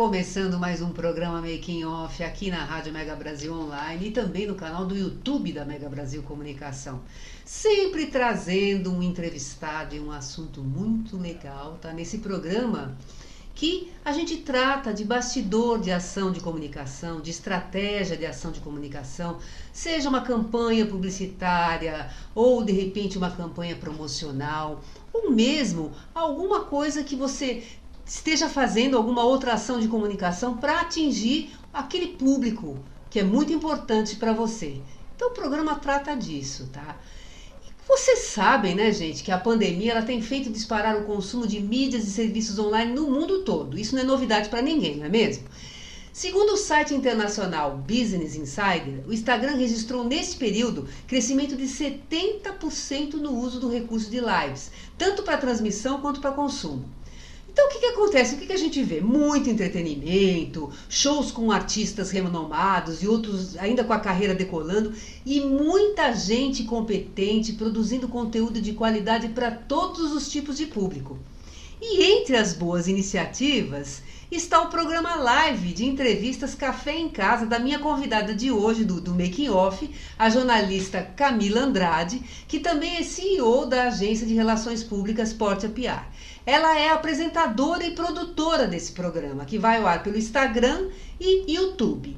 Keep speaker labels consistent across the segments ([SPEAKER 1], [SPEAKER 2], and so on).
[SPEAKER 1] Começando mais um programa Making Off aqui na Rádio Mega Brasil Online e também no canal do YouTube da Mega Brasil Comunicação. Sempre trazendo um entrevistado e um assunto muito legal, tá? Nesse programa que a gente trata de bastidor de ação de comunicação, de estratégia de ação de comunicação, seja uma campanha publicitária ou de repente uma campanha promocional, ou mesmo alguma coisa que você esteja fazendo alguma outra ação de comunicação para atingir aquele público que é muito importante para você. Então o programa trata disso, tá? Vocês sabem, né, gente, que a pandemia ela tem feito disparar o consumo de mídias e serviços online no mundo todo. Isso não é novidade para ninguém, não é mesmo? Segundo o site internacional Business Insider, o Instagram registrou nesse período crescimento de 70% no uso do recurso de lives, tanto para transmissão quanto para consumo. Então, o que, que acontece? O que, que a gente vê? Muito entretenimento, shows com artistas renomados e outros ainda com a carreira decolando, e muita gente competente produzindo conteúdo de qualidade para todos os tipos de público. E entre as boas iniciativas está o programa live de entrevistas Café em Casa da minha convidada de hoje, do, do Making Off, a jornalista Camila Andrade, que também é CEO da agência de relações públicas Porta PR. Ela é apresentadora e produtora desse programa, que vai ao ar pelo Instagram e YouTube.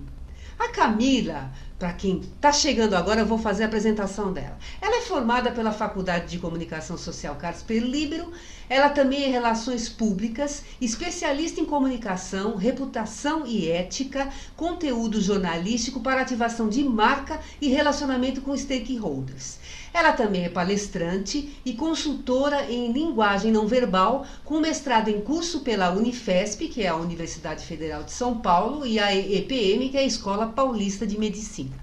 [SPEAKER 1] A Camila para quem está chegando agora, eu vou fazer a apresentação dela. Ela é formada pela Faculdade de Comunicação Social Carlos Libero. Ela também é Relações Públicas, especialista em comunicação, reputação e ética, conteúdo jornalístico para ativação de marca e relacionamento com stakeholders. Ela também é palestrante e consultora em linguagem não verbal, com mestrado em curso pela Unifesp, que é a Universidade Federal de São Paulo, e a EPM, que é a Escola Paulista de Medicina.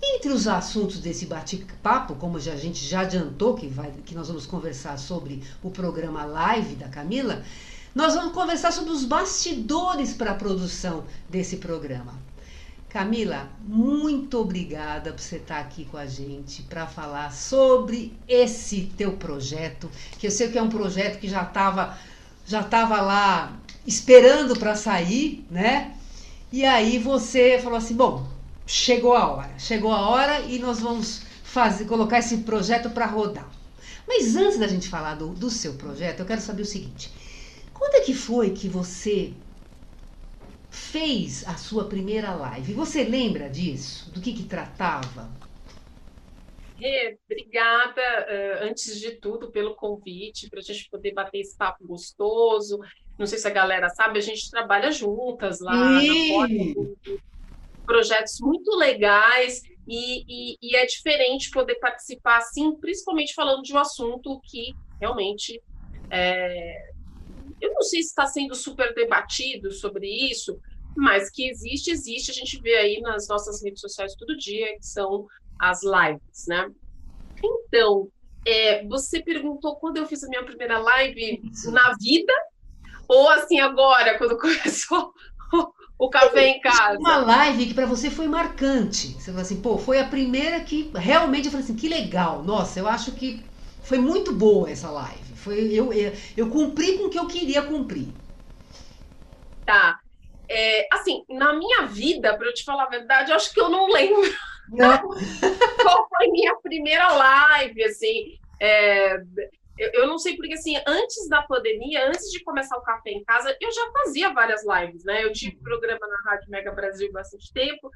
[SPEAKER 1] Entre os assuntos desse bate-papo, como a gente já adiantou que, vai, que nós vamos conversar sobre o programa Live da Camila, nós vamos conversar sobre os bastidores para a produção desse programa. Camila, muito obrigada por você estar aqui com a gente para falar sobre esse teu projeto, que eu sei que é um projeto que já estava já tava lá esperando para sair, né? E aí você falou assim, bom, chegou a hora, chegou a hora e nós vamos fazer, colocar esse projeto para rodar. Mas antes da gente falar do, do seu projeto, eu quero saber o seguinte: quando é que foi que você fez a sua primeira live. Você lembra disso? Do que, que tratava?
[SPEAKER 2] Rê, obrigada, uh, antes de tudo, pelo convite, para a gente poder bater esse papo gostoso. Não sei se a galera sabe, a gente trabalha juntas lá e... na projetos muito legais e, e, e, é diferente poder participar assim, principalmente falando de um assunto que realmente é, eu não sei se está sendo super debatido sobre isso, mas que existe, existe. A gente vê aí nas nossas redes sociais todo dia, que são as lives, né? Então, é, você perguntou quando eu fiz a minha primeira live na vida, ou assim agora, quando começou o café em casa?
[SPEAKER 1] Uma live que para você foi marcante. Você falou assim, pô, foi a primeira que realmente eu falei assim, que legal. Nossa, eu acho que foi muito boa essa live. Foi, eu, eu, eu cumpri com o que eu queria cumprir.
[SPEAKER 2] Tá. É, assim, na minha vida, para eu te falar a verdade, eu acho que eu não lembro
[SPEAKER 1] não.
[SPEAKER 2] qual foi minha primeira live, assim. É, eu, eu, não sei porque, assim, antes da pandemia, antes de começar o Café em Casa, eu já fazia várias lives, né? Eu tive programa na Rádio Mega Brasil bastante tempo,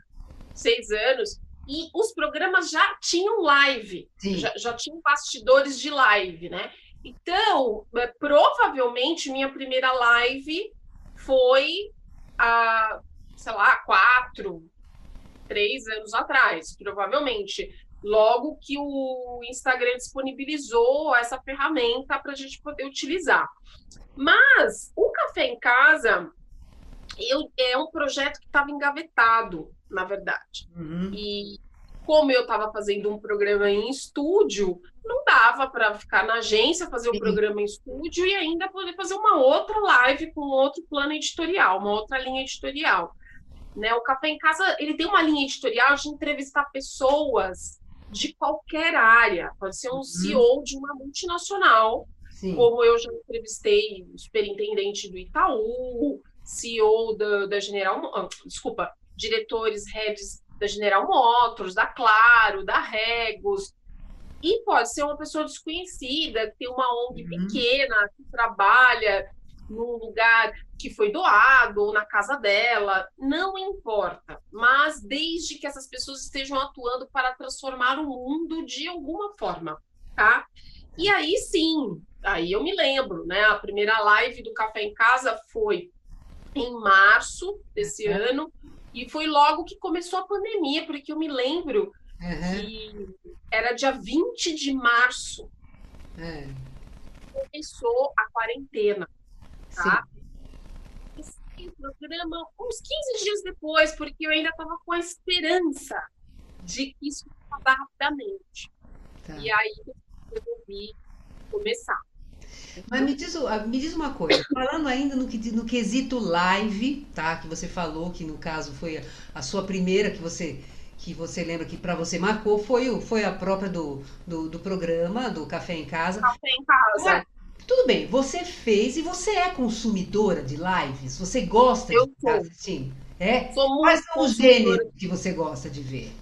[SPEAKER 2] seis anos, e os programas já tinham live, já, já tinham bastidores de live, né? Então, é, provavelmente minha primeira live foi há, sei lá, quatro, três anos atrás, provavelmente. logo que o Instagram disponibilizou essa ferramenta para a gente poder utilizar. Mas o Café em Casa eu, é um projeto que estava engavetado, na verdade. Uhum. E como eu estava fazendo um programa em estúdio, não dava para ficar na agência, fazer o um programa em estúdio e ainda poder fazer uma outra live com outro plano editorial, uma outra linha editorial. Né? O Café em Casa ele tem uma linha editorial de entrevistar pessoas de qualquer área, pode ser um uhum. CEO de uma multinacional, Sim. como eu já entrevistei o superintendente do Itaú, CEO da, da General, ah, desculpa, diretores, heads da General Motors, da Claro, da Regos, e pode ser uma pessoa desconhecida, que tem uma ONG uhum. pequena, que trabalha num lugar que foi doado ou na casa dela, não importa. Mas desde que essas pessoas estejam atuando para transformar o mundo de alguma forma, tá? E aí sim, aí eu me lembro, né? A primeira live do Café em Casa foi em março desse uhum. ano e foi logo que começou a pandemia, porque eu me lembro uhum. que era dia 20 de março. Uhum. Começou a quarentena tá? Esse programa uns 15 dias depois, porque eu ainda estava com a esperança de que isso acabar rapidamente. Tá. E aí eu resolvi começar.
[SPEAKER 1] Mas me diz, me diz uma coisa, falando ainda no, no quesito live, tá? Que você falou que no caso foi a, a sua primeira que você que você lembra que para você marcou foi, foi a própria do, do, do, programa, do Café em Casa.
[SPEAKER 2] Café em Casa.
[SPEAKER 1] Tudo bem, você fez e você é consumidora de lives? Você gosta
[SPEAKER 2] eu
[SPEAKER 1] de estar assistindo? É?
[SPEAKER 2] Sou muito
[SPEAKER 1] Quais são os gêneros que você gosta de ver?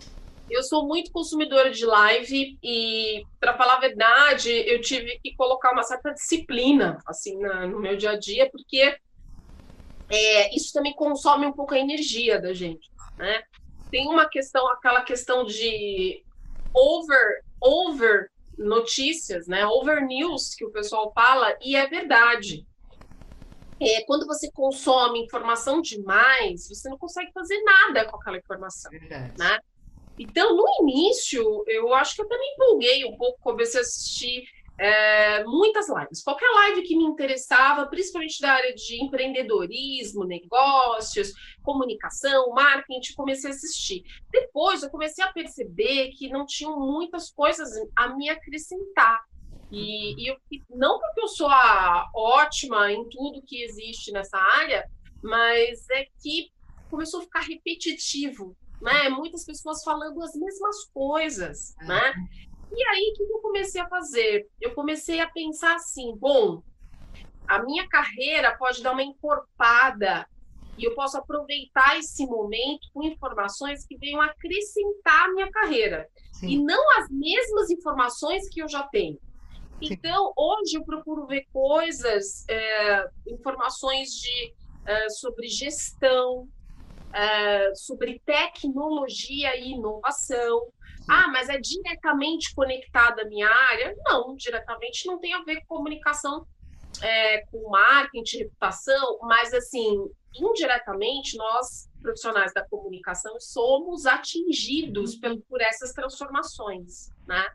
[SPEAKER 2] Eu sou muito consumidora de live e, para falar a verdade, eu tive que colocar uma certa disciplina assim na, no meu dia a dia, porque é, isso também consome um pouco a energia da gente, né? Tem uma questão, aquela questão de over, over notícias, né? Over news que o pessoal fala, e é verdade. É, quando você consome informação demais, você não consegue fazer nada com aquela informação, verdade. né? Então, no início, eu acho que eu também empolguei um pouco, comecei a assistir é, muitas lives. Qualquer live que me interessava, principalmente da área de empreendedorismo, negócios, comunicação, marketing, comecei a assistir. Depois eu comecei a perceber que não tinham muitas coisas a me acrescentar. E, e eu, não porque eu sou ótima em tudo que existe nessa área, mas é que começou a ficar repetitivo, né? Muitas pessoas falando as mesmas coisas, né? E aí, o que eu comecei a fazer? Eu comecei a pensar assim: bom, a minha carreira pode dar uma encorpada e eu posso aproveitar esse momento com informações que venham acrescentar a minha carreira Sim. e não as mesmas informações que eu já tenho. Sim. Então, hoje eu procuro ver coisas, é, informações de, é, sobre gestão, é, sobre tecnologia e inovação, ah, mas é diretamente conectada à minha área? Não, diretamente não tem a ver com comunicação, é, com marketing, reputação, mas assim, indiretamente nós profissionais da comunicação somos atingidos por, por essas transformações, né?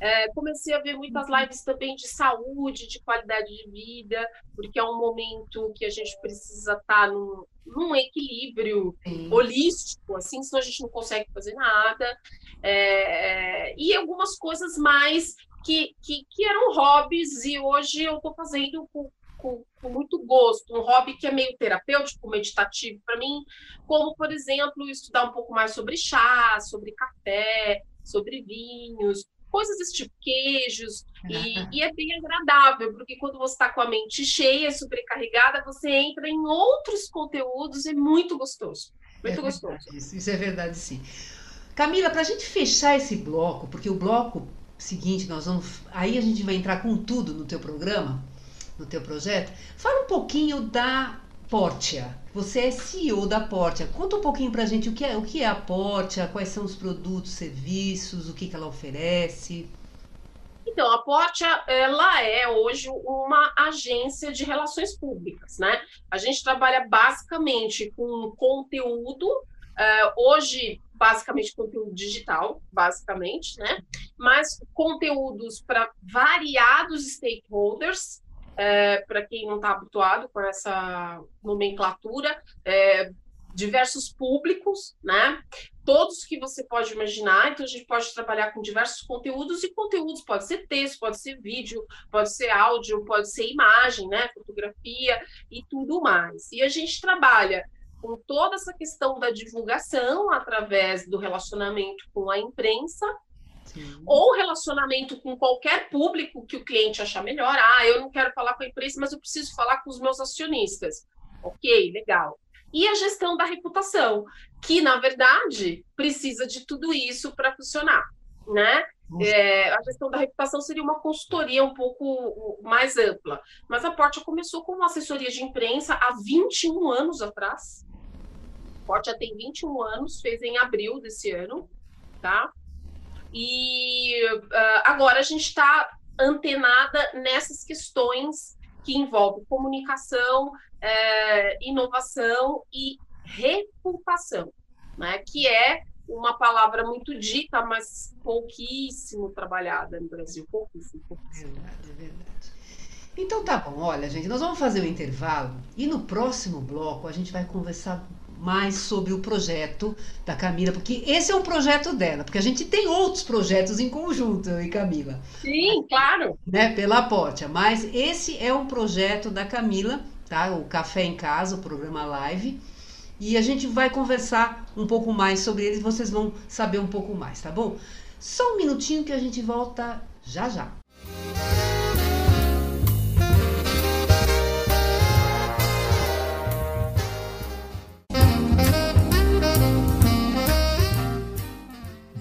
[SPEAKER 2] É. É, comecei a ver muitas lives também de saúde, de qualidade de vida, porque é um momento que a gente precisa estar num, num equilíbrio Sim. holístico, assim, senão a gente não consegue fazer nada. É, é, e algumas coisas mais que, que, que, eram hobbies e hoje eu estou fazendo com, com, com, muito gosto. Um hobby que é meio terapêutico, meditativo para mim, como, por exemplo, estudar um pouco mais sobre chá, sobre café, sobre vinhos, coisas desse tipo, queijos, e, e, é bem agradável, porque quando você está com a mente cheia, sobrecarregada, você entra em outros conteúdos, é muito gostoso. Muito é gostoso.
[SPEAKER 1] Isso, isso é verdade, sim. Camila, para a gente fechar esse bloco, porque o bloco seguinte nós vamos, aí a gente vai entrar com tudo no teu programa, no teu projeto. Fala um pouquinho da Portia. Você é CEO da Portia. Conta um pouquinho para a gente o que é o que é a Portia, quais são os produtos, serviços, o que, que ela oferece.
[SPEAKER 2] Então, a Portia, ela é hoje uma agência de relações públicas, né? A gente trabalha basicamente com conteúdo. Uh, hoje, basicamente conteúdo digital, basicamente, né? Mas conteúdos para variados stakeholders, é, para quem não está habituado com essa nomenclatura, é, diversos públicos, né? Todos que você pode imaginar, então a gente pode trabalhar com diversos conteúdos, e conteúdos pode ser texto, pode ser vídeo, pode ser áudio, pode ser imagem, né? Fotografia e tudo mais. E a gente trabalha com toda essa questão da divulgação através do relacionamento com a imprensa, Sim. ou relacionamento com qualquer público que o cliente achar melhor. Ah, eu não quero falar com a imprensa, mas eu preciso falar com os meus acionistas. Ok, legal e a gestão da reputação, que na verdade precisa de tudo isso para funcionar, né? É, a gestão da reputação seria uma consultoria um pouco mais ampla, mas a Porta começou com uma assessoria de imprensa há 21 anos atrás. A Porta já tem 21 anos, fez em abril desse ano, tá? E uh, agora a gente está antenada nessas questões que envolvem comunicação, é, inovação e reputação, né? que é uma palavra muito dita, mas pouquíssimo trabalhada no Brasil. Pouquíssimo, pouquíssimo.
[SPEAKER 1] Verdade, é verdade. Então tá bom, olha, gente, nós vamos fazer um intervalo e no próximo bloco a gente vai conversar mais sobre o projeto da Camila, porque esse é um projeto dela, porque a gente tem outros projetos em conjunto, eu e Camila.
[SPEAKER 2] Sim, claro.
[SPEAKER 1] Né, pela Porta, mas esse é um projeto da Camila tá? O Café em Casa, o programa live. E a gente vai conversar um pouco mais sobre eles, vocês vão saber um pouco mais, tá bom? Só um minutinho que a gente volta já já.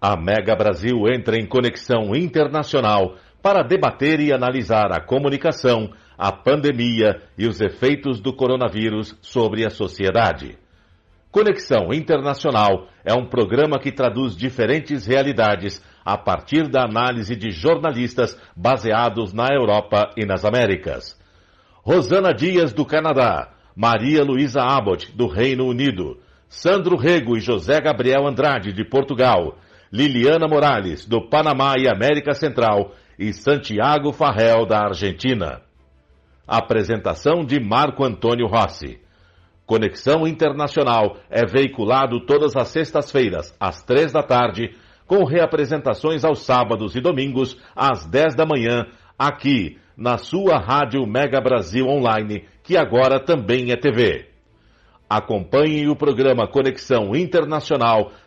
[SPEAKER 3] A Mega Brasil entra em conexão internacional para debater e analisar a comunicação, a pandemia e os efeitos do coronavírus sobre a sociedade. Conexão Internacional é um programa que traduz diferentes realidades a partir da análise de jornalistas baseados na Europa e nas Américas. Rosana Dias, do Canadá, Maria Luísa Abbott, do Reino Unido, Sandro Rego e José Gabriel Andrade, de Portugal, Liliana Morales, do Panamá e América Central, e Santiago Farrell, da Argentina. Apresentação de Marco Antônio Rossi. Conexão Internacional é veiculado todas as sextas-feiras, às três da tarde, com reapresentações aos sábados e domingos, às dez da manhã, aqui, na sua Rádio Mega Brasil Online, que agora também é TV. Acompanhe o programa Conexão Internacional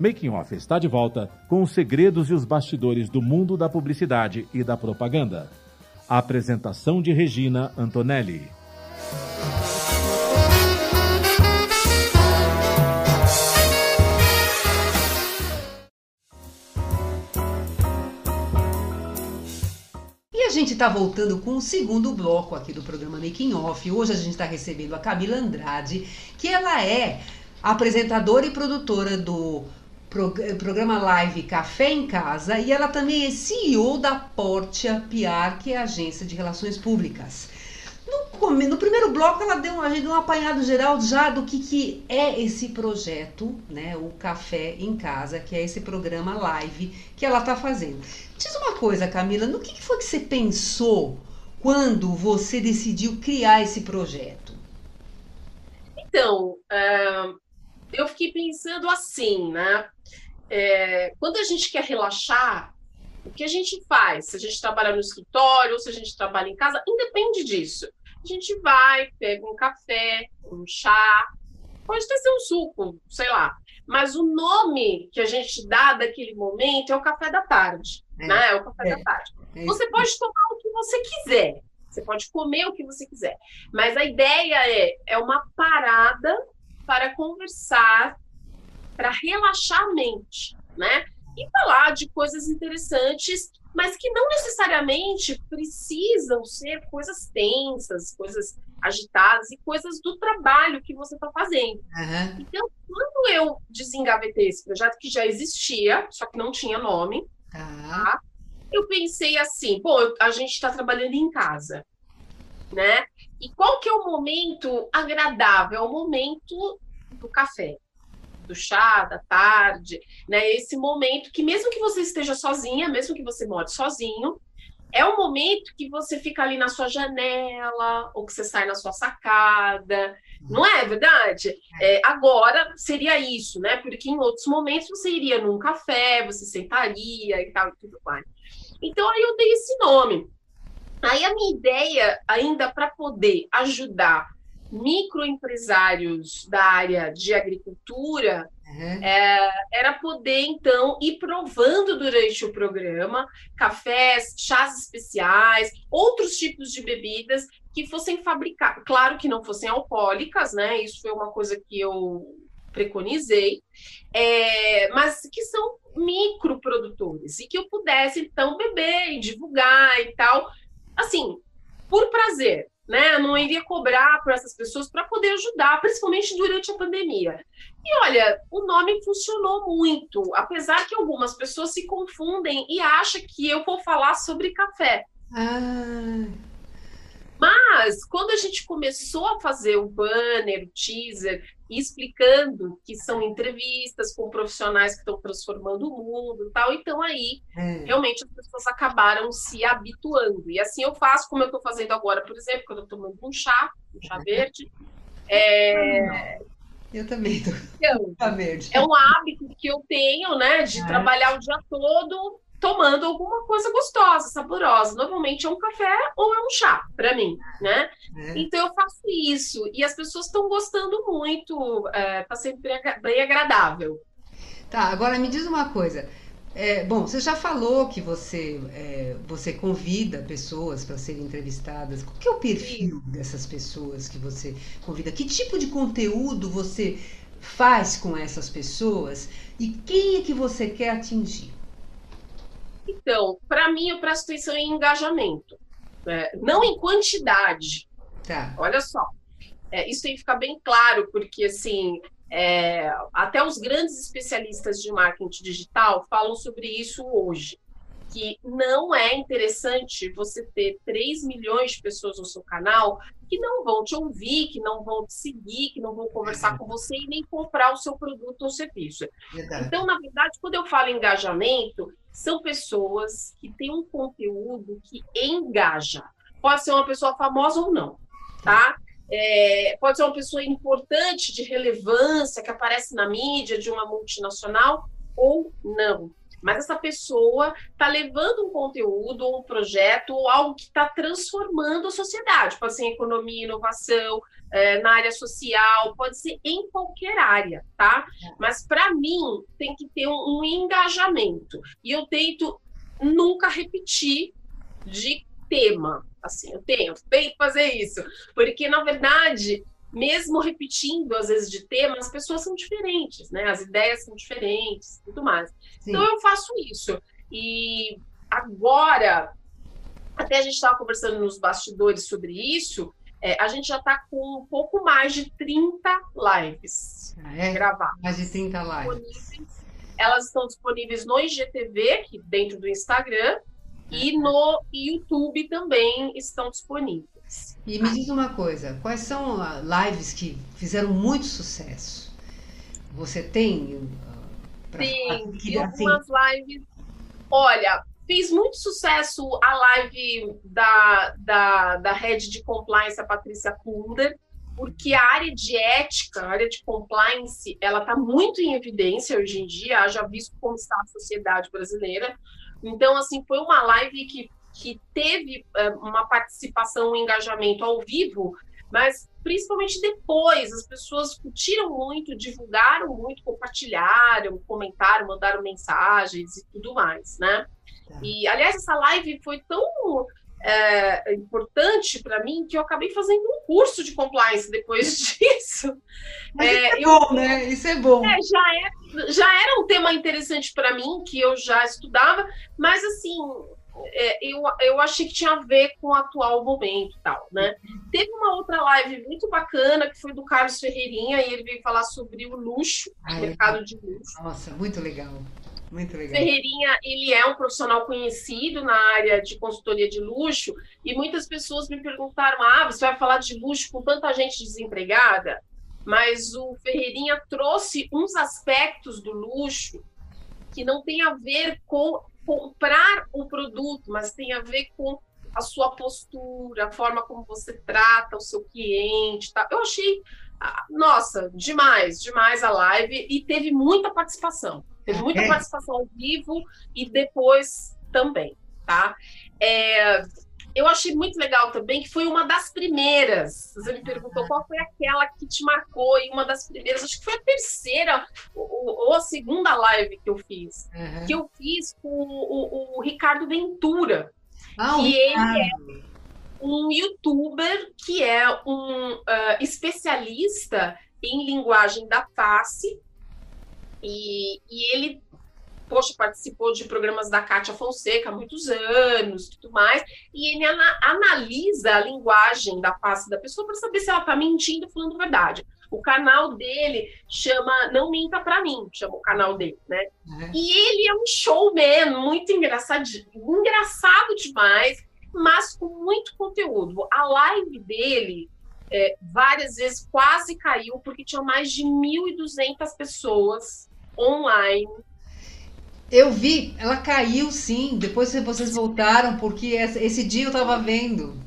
[SPEAKER 3] Making Off está de volta com os segredos e os bastidores do mundo da publicidade e da propaganda. A apresentação de Regina Antonelli.
[SPEAKER 1] E a gente está voltando com o segundo bloco aqui do programa Making Off. Hoje a gente está recebendo a Camila Andrade, que ela é apresentadora e produtora do programa live Café em Casa e ela também é CEO da Portia PR, que é a agência de relações públicas. No, no primeiro bloco ela deu, deu um apanhado geral já do que, que é esse projeto, né, o Café em Casa, que é esse programa live que ela está fazendo. Diz uma coisa, Camila, no que, que foi que você pensou quando você decidiu criar esse projeto?
[SPEAKER 2] Então, uh, eu fiquei pensando assim, né? É, quando a gente quer relaxar, o que a gente faz? Se a gente trabalha no escritório ou se a gente trabalha em casa, independe disso. A gente vai, pega um café, um chá, pode até ser um suco, sei lá. Mas o nome que a gente dá daquele momento é o café da tarde, é, né? É o café é, da tarde. É você pode tomar o que você quiser, você pode comer o que você quiser. Mas a ideia é, é uma parada para conversar, para relaxar a mente, né? E falar de coisas interessantes, mas que não necessariamente precisam ser coisas tensas, coisas agitadas e coisas do trabalho que você está fazendo. Uhum. Então, quando eu desengavetei esse projeto, que já existia, só que não tinha nome, uhum. tá? eu pensei assim, pô, a gente está trabalhando em casa, né? E qual que é o momento agradável? É o momento do café, do chá, da tarde, né? Esse momento que mesmo que você esteja sozinha, mesmo que você more sozinho, é o momento que você fica ali na sua janela, ou que você sai na sua sacada, não é verdade? É, agora seria isso, né? Porque em outros momentos você iria num café, você sentaria e tal e tudo mais. Então aí eu dei esse nome. Aí a minha ideia, ainda para poder ajudar microempresários da área de agricultura, uhum. é, era poder, então, ir provando durante o programa cafés, chás especiais, outros tipos de bebidas que fossem fabricadas. Claro que não fossem alcoólicas, né? Isso foi uma coisa que eu preconizei, é, mas que são microprodutores e que eu pudesse, então, beber e divulgar e tal assim, por prazer, né? Eu não iria cobrar para essas pessoas para poder ajudar, principalmente durante a pandemia. E olha, o nome funcionou muito, apesar que algumas pessoas se confundem e acham que eu vou falar sobre café. Ah. Mas quando a gente começou a fazer o banner, o teaser, explicando que são entrevistas com profissionais que estão transformando o mundo e tal, então aí é. realmente as pessoas acabaram se habituando. E assim eu faço, como eu estou fazendo agora, por exemplo, quando eu estou tomando um chá, um chá verde. É...
[SPEAKER 1] Eu também tô.
[SPEAKER 2] Então, chá verde. É um hábito que eu tenho, né, de é. trabalhar o dia todo tomando alguma coisa gostosa, saborosa. Normalmente é um café ou é um chá, para mim, né? É. Então eu faço isso e as pessoas estão gostando muito, é, tá sendo bem, bem agradável.
[SPEAKER 1] Tá, agora me diz uma coisa. É, bom, você já falou que você, é, você convida pessoas para serem entrevistadas. Qual que é o perfil dessas pessoas que você convida? Que tipo de conteúdo você faz com essas pessoas? E quem é que você quer atingir?
[SPEAKER 2] Então, para mim, eu presto atenção em engajamento, né? não em quantidade. Tá. Olha só, é, isso tem que ficar bem claro, porque assim, é, até os grandes especialistas de marketing digital falam sobre isso hoje que não é interessante você ter 3 milhões de pessoas no seu canal que não vão te ouvir, que não vão te seguir, que não vão conversar com você e nem comprar o seu produto ou serviço. Então, na verdade, quando eu falo engajamento, são pessoas que têm um conteúdo que engaja. Pode ser uma pessoa famosa ou não, tá? É, pode ser uma pessoa importante, de relevância, que aparece na mídia de uma multinacional ou não mas essa pessoa está levando um conteúdo ou um projeto ou algo que está transformando a sociedade. Pode ser economia, inovação, é, na área social, pode ser em qualquer área, tá? É. Mas para mim tem que ter um, um engajamento. E eu tento nunca repetir de tema. Assim, eu tenho, tenho que fazer isso. Porque, na verdade, mesmo repetindo, às vezes, de tema, as pessoas são diferentes, né? As ideias são diferentes tudo mais. Sim. Então, eu faço isso. E agora, até a gente estava conversando nos bastidores sobre isso, é, a gente já está com um pouco mais de 30 lives ah, é? gravadas.
[SPEAKER 1] Mais de 30 lives.
[SPEAKER 2] Elas estão disponíveis no IGTV, dentro do Instagram, e no YouTube também estão disponíveis.
[SPEAKER 1] E me diz uma coisa, quais são lives que fizeram muito sucesso? Você tem?
[SPEAKER 2] Sim, que, assim... algumas lives. Olha, fez muito sucesso a live da, da, da Head de Compliance, a Patrícia Kunder, porque a área de ética, a área de compliance, ela está muito em evidência hoje em dia, já visto como está a sociedade brasileira. Então, assim, foi uma live que, que teve uh, uma participação, um engajamento ao vivo, mas principalmente depois, as pessoas curtiram muito, divulgaram muito, compartilharam, comentaram, mandaram mensagens e tudo mais, né? Tá. E, aliás, essa live foi tão é, importante para mim que eu acabei fazendo um curso de compliance depois disso.
[SPEAKER 1] Mas é, isso é eu, bom, né? Isso é bom.
[SPEAKER 2] É, já, é, já era um tema interessante para mim, que eu já estudava, mas assim, é, eu, eu achei que tinha a ver com o atual momento e tal, né? Teve uma outra live muito bacana, que foi do Carlos Ferreirinha, e ele veio falar sobre o luxo, o mercado de luxo.
[SPEAKER 1] Nossa, muito legal. Muito legal.
[SPEAKER 2] Ferreirinha, ele é um profissional conhecido na área de consultoria de luxo e muitas pessoas me perguntaram: ah, você vai falar de luxo com tanta gente desempregada? Mas o Ferreirinha trouxe uns aspectos do luxo que não tem a ver com comprar o produto, mas tem a ver com a sua postura, a forma como você trata o seu cliente. Tá? Eu achei, ah, nossa, demais, demais a live e teve muita participação. Teve muita é. participação ao vivo e depois também, tá? É, eu achei muito legal também que foi uma das primeiras. Você me perguntou qual foi aquela que te marcou e uma das primeiras, acho que foi a terceira ou, ou a segunda live que eu fiz, uhum. que eu fiz com o, o, o Ricardo Ventura, ah, que ele é um youtuber que é um uh, especialista em linguagem da face e, e ele, poxa, participou de programas da Cátia Fonseca há muitos anos tudo mais, e ele ana, analisa a linguagem da face da pessoa para saber se ela está mentindo ou falando verdade. O canal dele chama Não Minta Pra Mim, chama o canal dele, né? Uhum. E ele é um showman muito engraçado, engraçado demais, mas com muito conteúdo. A live dele é, várias vezes quase caiu, porque tinha mais de 1.200 pessoas online.
[SPEAKER 1] Eu vi, ela caiu sim, depois vocês voltaram, porque esse dia eu estava vendo.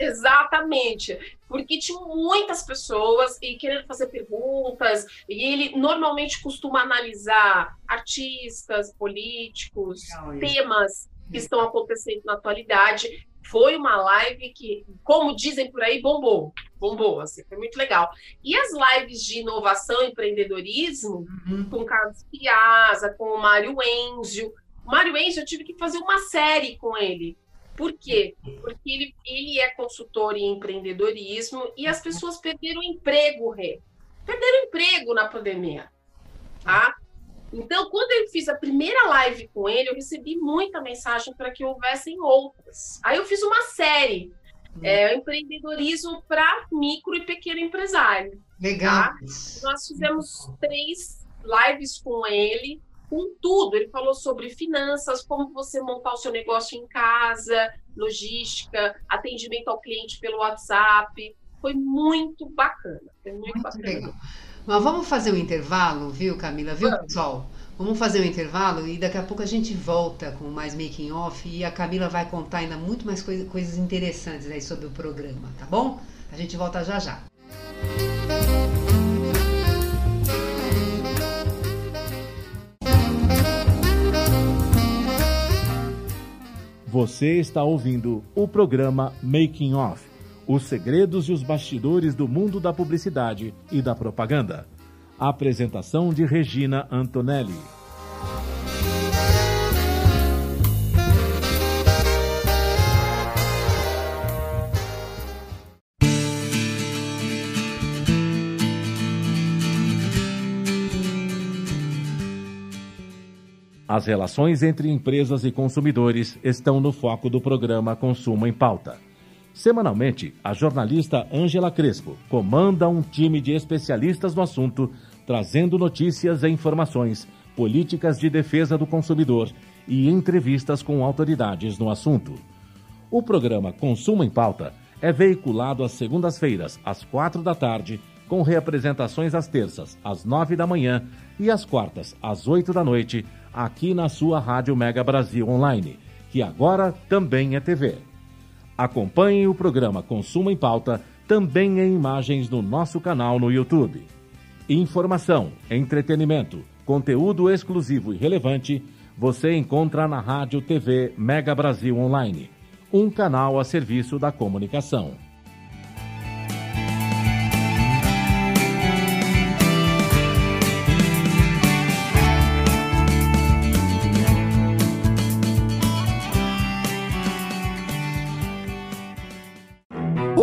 [SPEAKER 2] Exatamente, porque tinha muitas pessoas e querendo fazer perguntas, e ele normalmente costuma analisar artistas, políticos, temas que estão acontecendo na atualidade foi uma live que, como dizem por aí, bombou. Bombou, assim, foi muito legal. E as lives de inovação e empreendedorismo, uhum. com Carlos Piazza, com o Mário Enzio. O Mário Enzio, eu tive que fazer uma série com ele. Por quê? Porque ele, ele é consultor em empreendedorismo e as pessoas perderam emprego, Rê. Perderam emprego na pandemia. Tá? Então, quando eu fiz a primeira live com ele, eu recebi muita mensagem para que houvessem outras. Aí eu fiz uma série, hum. é, empreendedorismo para micro e pequeno empresário.
[SPEAKER 1] Legal. Tá?
[SPEAKER 2] Nós fizemos três lives com ele, com tudo. Ele falou sobre finanças, como você montar o seu negócio em casa, logística, atendimento ao cliente pelo WhatsApp. Foi muito bacana. Foi muito, muito bacana. Legal.
[SPEAKER 1] Mas vamos fazer um intervalo, viu, Camila? Viu, pessoal? Vamos fazer um intervalo e daqui a pouco a gente volta com mais making off e a Camila vai contar ainda muito mais coisa, coisas interessantes aí sobre o programa, tá bom? A gente volta já já.
[SPEAKER 3] Você está ouvindo o programa Making Off os segredos e os bastidores do mundo da publicidade e da propaganda. Apresentação de Regina Antonelli. As relações entre empresas e consumidores estão no foco do programa Consumo em Pauta. Semanalmente, a jornalista Ângela Crespo comanda um time de especialistas no assunto, trazendo notícias e informações políticas de defesa do consumidor e entrevistas com autoridades no assunto. O programa Consumo em Pauta é veiculado às segundas-feiras, às quatro da tarde, com reapresentações às terças, às nove da manhã e às quartas, às oito da noite, aqui na sua Rádio Mega Brasil Online, que agora também é TV. Acompanhe o programa Consumo em Pauta também em imagens no nosso canal no YouTube. Informação, entretenimento, conteúdo exclusivo e relevante você encontra na Rádio TV Mega Brasil Online, um canal a serviço da comunicação.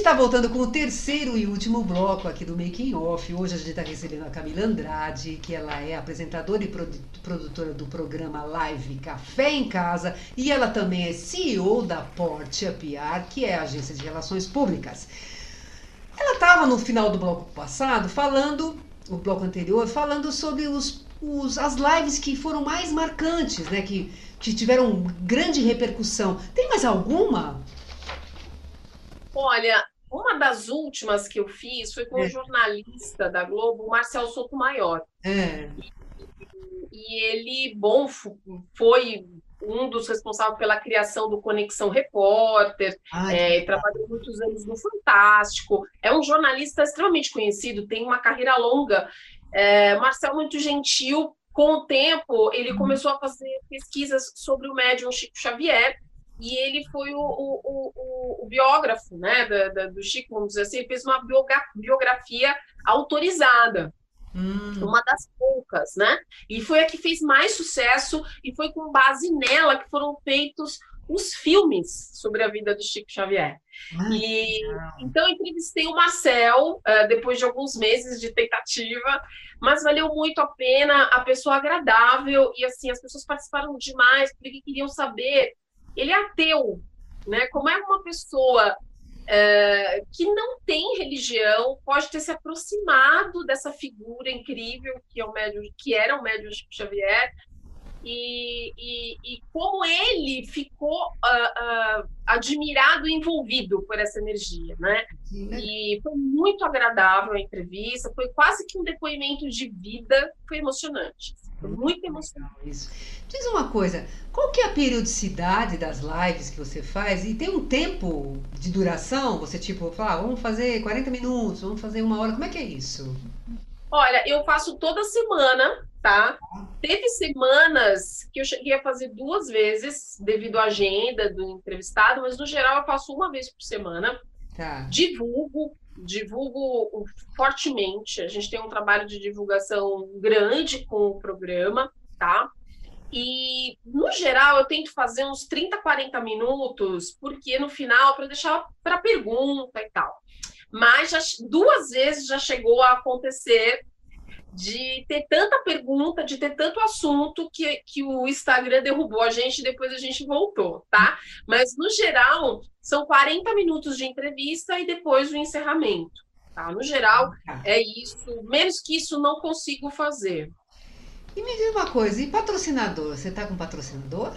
[SPEAKER 1] Está voltando com o terceiro e último bloco aqui do Making Off. Hoje a gente está recebendo a Camila Andrade, que ela é apresentadora e produtora do programa Live Café em Casa, e ela também é CEO da Portia PR, que é a agência de relações públicas. Ela estava no final do bloco passado falando, o bloco anterior, falando sobre os, os, as lives que foram mais marcantes, né? Que, que tiveram grande repercussão. Tem mais alguma?
[SPEAKER 2] Olha, uma das últimas que eu fiz foi com é. um jornalista da Globo, o Marcel Sotomayor. É. E, e ele, bom, foi um dos responsáveis pela criação do Conexão Repórter, Ai, é, trabalhou muitos anos no Fantástico, é um jornalista extremamente conhecido, tem uma carreira longa. É, Marcel, muito gentil, com o tempo, ele uhum. começou a fazer pesquisas sobre o médium Chico Xavier, e ele foi o, o, o, o biógrafo né, da, da, do Chico, vamos dizer assim, ele fez uma biografia autorizada. Hum. Uma das poucas, né? E foi a que fez mais sucesso, e foi com base nela que foram feitos os filmes sobre a vida do Chico Xavier. e então entrevistei o Marcel uh, depois de alguns meses de tentativa, mas valeu muito a pena, a pessoa agradável e assim as pessoas participaram demais porque queriam saber ele é ateu, né? Como é uma pessoa é, que não tem religião pode ter se aproximado dessa figura incrível que é o médium, que era o médium Chico Xavier e, e, e, como ele ficou uh, uh, admirado e envolvido por essa energia, né? E foi muito agradável a entrevista, foi quase que um depoimento de vida, foi emocionante, foi muito emocionante. Isso.
[SPEAKER 1] Diz uma coisa, qual que é a periodicidade das lives que você faz? E tem um tempo de duração? Você tipo, fala, ah, vamos fazer 40 minutos, vamos fazer uma hora, como é que é isso?
[SPEAKER 2] Olha, eu faço toda semana, tá? Teve semanas que eu cheguei a fazer duas vezes, devido à agenda do entrevistado, mas no geral eu faço uma vez por semana. Tá. Divulgo, divulgo fortemente. A gente tem um trabalho de divulgação grande com o programa, tá? E, no geral, eu tento fazer uns 30, 40 minutos, porque no final, para deixar para pergunta e tal. Mas já, duas vezes já chegou a acontecer de ter tanta pergunta, de ter tanto assunto que, que o Instagram derrubou a gente e depois a gente voltou, tá? Mas, no geral, são 40 minutos de entrevista e depois o encerramento. Tá? No geral, tá. é isso. Menos que isso, não consigo fazer.
[SPEAKER 1] E me diz uma coisa, e patrocinador? Você está com patrocinador?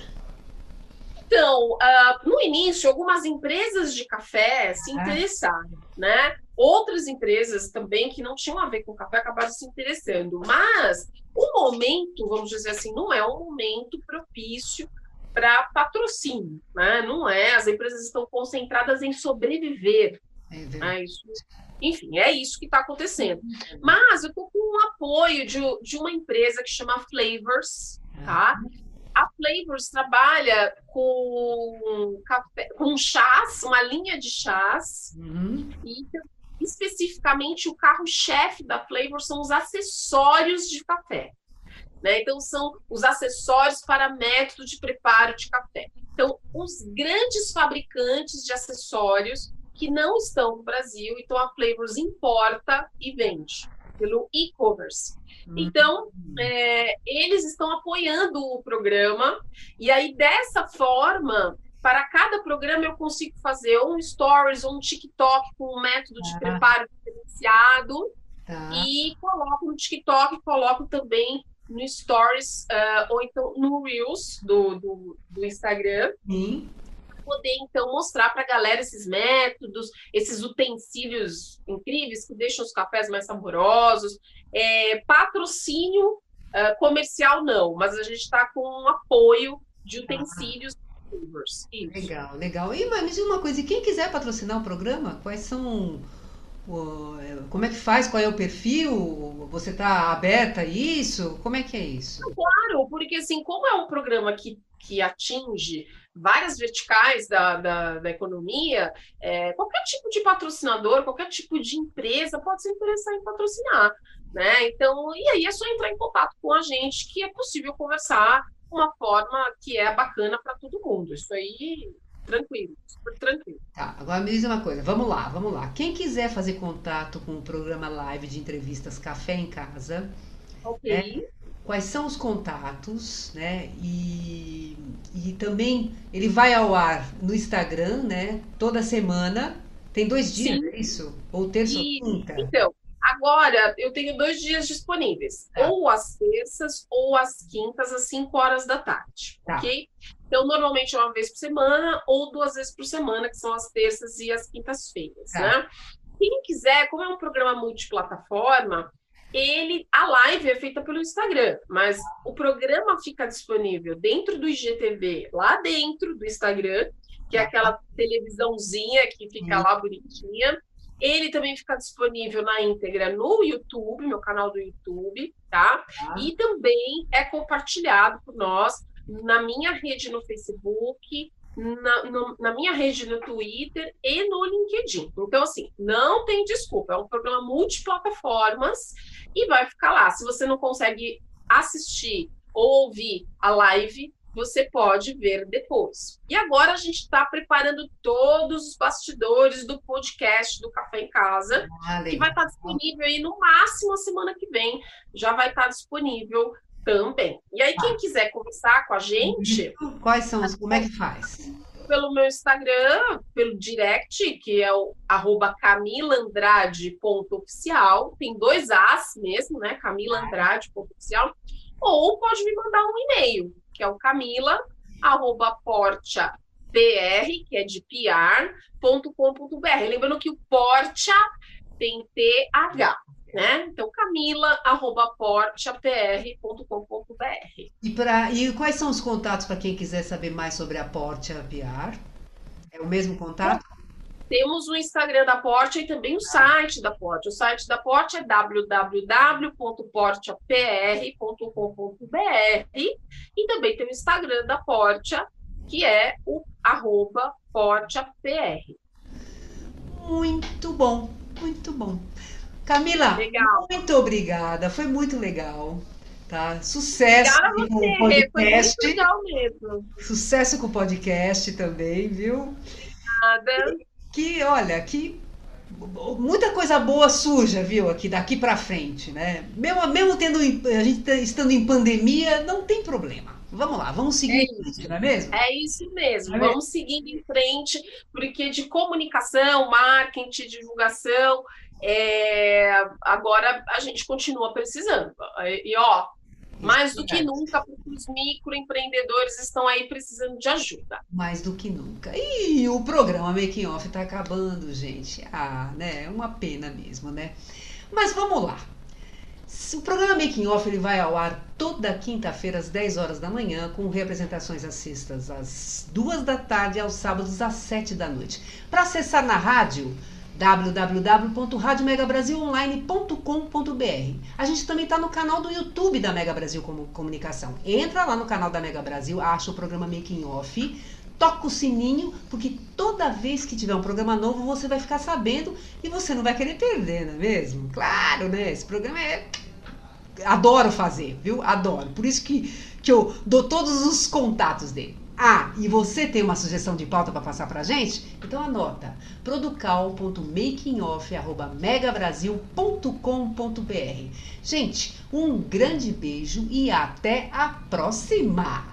[SPEAKER 2] Então, uh, no início, algumas empresas de café se interessaram, né? Outras empresas também que não tinham a ver com café acabaram se interessando. Mas o momento, vamos dizer assim, não é um momento propício para patrocínio, né? Não é, as empresas estão concentradas em sobreviver. É, é isso. Enfim, é isso que está acontecendo. Mas eu estou com o apoio de, de uma empresa que chama Flavors, tá? A Flavors trabalha com, café, com chás, uma linha de chás, uhum. e especificamente o carro-chefe da Flavors são os acessórios de café. Né? Então, são os acessórios para método de preparo de café. Então, os grandes fabricantes de acessórios que não estão no Brasil, então a Flavors importa e vende pelo e-commerce. Hum. Então, é, eles estão apoiando o programa, e aí dessa forma, para cada programa eu consigo fazer um stories ou um TikTok com um método de ah. preparo diferenciado, tá. e coloco no TikTok, coloco também no Stories uh, ou então no Reels do, do, do Instagram. Sim. Poder então mostrar para a galera esses métodos, esses utensílios incríveis que deixam os cafés mais saborosos. É, patrocínio uh, comercial, não, mas a gente está com um apoio de utensílios. Ah.
[SPEAKER 1] Legal, legal. E mas uma coisa, e quem quiser patrocinar o programa, quais são como é que faz? Qual é o perfil? Você está aberta a isso? Como é que é isso?
[SPEAKER 2] Claro, porque assim, como é um programa que, que atinge várias verticais da, da, da economia, é, qualquer tipo de patrocinador, qualquer tipo de empresa pode se interessar em patrocinar. Né? Então, e aí é só entrar em contato com a gente que é possível conversar uma forma que é bacana para todo mundo. Isso aí tranquilo, super tranquilo.
[SPEAKER 1] Tá, agora me diz uma coisa, vamos lá, vamos lá. Quem quiser fazer contato com o programa live de entrevistas Café em Casa,
[SPEAKER 2] ok. Né,
[SPEAKER 1] quais são os contatos, né? E, e também ele vai ao ar no Instagram, né? Toda semana. Tem dois dias, Sim. é isso? Ou terça e, ou quinta?
[SPEAKER 2] Então, agora eu tenho dois dias disponíveis. Tá. Ou às terças ou às quintas, às 5 horas da tarde. Tá. Ok? Então, normalmente é uma vez por semana ou duas vezes por semana, que são as terças e as quintas-feiras, é. né? Quem quiser, como é um programa multiplataforma, ele a live é feita pelo Instagram, mas o programa fica disponível dentro do IGTV, lá dentro do Instagram, que é aquela televisãozinha que fica lá bonitinha. Ele também fica disponível na íntegra no YouTube, meu canal do YouTube, tá? Ah. E também é compartilhado por nós na minha rede no Facebook, na, no, na, minha rede no Twitter e no LinkedIn. Então, assim, não tem desculpa, é um programa multiplataformas e vai ficar lá. Se você não consegue assistir ou ouvir a live, você pode ver depois. E agora a gente está preparando todos os bastidores do podcast do Café em Casa, ah, que vai estar disponível aí no máximo a semana que vem. Já vai estar disponível também. E aí, quem quiser conversar com a gente.
[SPEAKER 1] Quais são os. Como é que faz?
[SPEAKER 2] Pelo meu Instagram, pelo direct, que é o arroba camilandrade.oficial. Tem dois As mesmo, né? camilandrade.oficial. Ou pode me mandar um e-mail, que é o camila, arroba portia pr, que é de pr.com.br. Lembrando que o Portia tem TH né? Então, camila.porteapr.com.br.
[SPEAKER 1] E, pra, e quais são os contatos para quem quiser saber mais sobre a Porte PR? É o mesmo contato?
[SPEAKER 2] Temos o Instagram da Porte e também o site da Porte. O site da Porte é www.porteapr.com.br e também tem o Instagram da Porte, que é o arroba porteapr.
[SPEAKER 1] Muito bom, muito bom. Camila, legal. muito obrigada. Foi muito legal. Tá? Sucesso
[SPEAKER 2] com o podcast. Foi muito legal mesmo.
[SPEAKER 1] Sucesso com o podcast também, viu?
[SPEAKER 2] Nada.
[SPEAKER 1] Que, olha, que muita coisa boa surja, viu, aqui daqui para frente, né? Mesmo, mesmo tendo a gente estando em pandemia, não tem problema. Vamos lá, vamos seguir é em frente, não é mesmo?
[SPEAKER 2] É isso mesmo, é vamos mesmo? seguindo em frente, porque de comunicação, marketing, divulgação, é, agora a gente continua precisando. E, ó, mais do que nunca, porque os microempreendedores estão aí precisando de ajuda.
[SPEAKER 1] Mais do que nunca. E o programa Making Off está acabando, gente. Ah, né? É uma pena mesmo, né? Mas vamos lá. O programa Making Off ele vai ao ar toda quinta-feira às 10 horas da manhã, com representações às sextas às 2 da tarde e aos sábados às 7 da noite. Para acessar na rádio, www.radiomegabrasilonline.com.br. A gente também está no canal do YouTube da Mega Brasil Comunicação. Entra lá no canal da Mega Brasil, acha o programa Making Off, toca o sininho, porque toda vez que tiver um programa novo você vai ficar sabendo e você não vai querer perder, não é mesmo? Claro, né? Esse programa é adoro fazer, viu? Adoro. Por isso que, que eu dou todos os contatos dele. Ah, e você tem uma sugestão de pauta para passar para gente? Então anota producal.makingoff@megabrasil.com.br. Gente, um grande beijo e até a próxima.